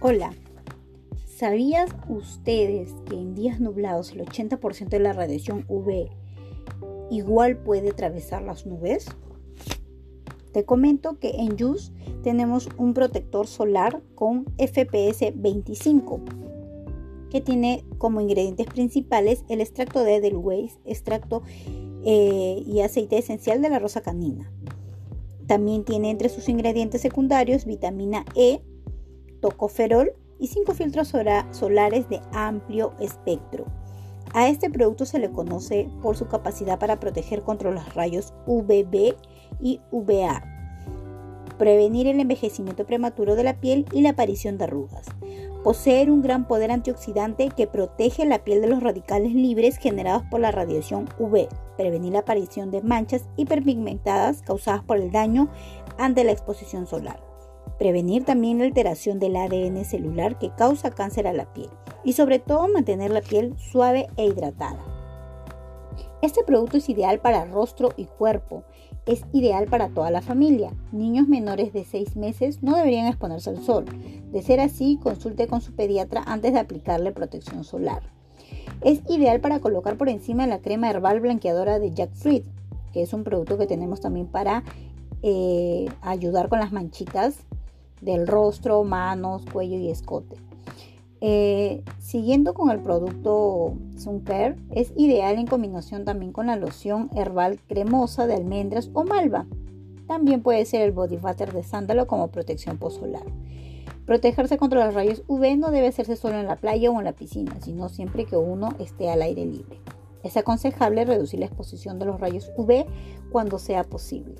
Hola, ¿sabías ustedes que en días nublados el 80% de la radiación UV igual puede atravesar las nubes? Te comento que en JUS tenemos un protector solar con FPS 25 que tiene como ingredientes principales el extracto de Edelweiss, extracto eh, y aceite esencial de la rosa canina. También tiene entre sus ingredientes secundarios vitamina E, tocoferol y cinco filtros solares de amplio espectro. A este producto se le conoce por su capacidad para proteger contra los rayos UVB y UVA, prevenir el envejecimiento prematuro de la piel y la aparición de arrugas. Poseer un gran poder antioxidante que protege la piel de los radicales libres generados por la radiación UV, prevenir la aparición de manchas hiperpigmentadas causadas por el daño ante la exposición solar prevenir también la alteración del ADN celular que causa cáncer a la piel y sobre todo mantener la piel suave e hidratada. Este producto es ideal para rostro y cuerpo, es ideal para toda la familia. Niños menores de 6 meses no deberían exponerse al sol. De ser así, consulte con su pediatra antes de aplicarle protección solar. Es ideal para colocar por encima la crema herbal blanqueadora de Jack Fruit, que es un producto que tenemos también para eh, ayudar con las manchitas del rostro, manos, cuello y escote. Eh, siguiendo con el producto Sun Care, es ideal en combinación también con la loción herbal cremosa de almendras o malva. También puede ser el body butter de sándalo como protección post-solar. Protegerse contra los rayos UV no debe hacerse solo en la playa o en la piscina, sino siempre que uno esté al aire libre. Es aconsejable reducir la exposición de los rayos UV cuando sea posible.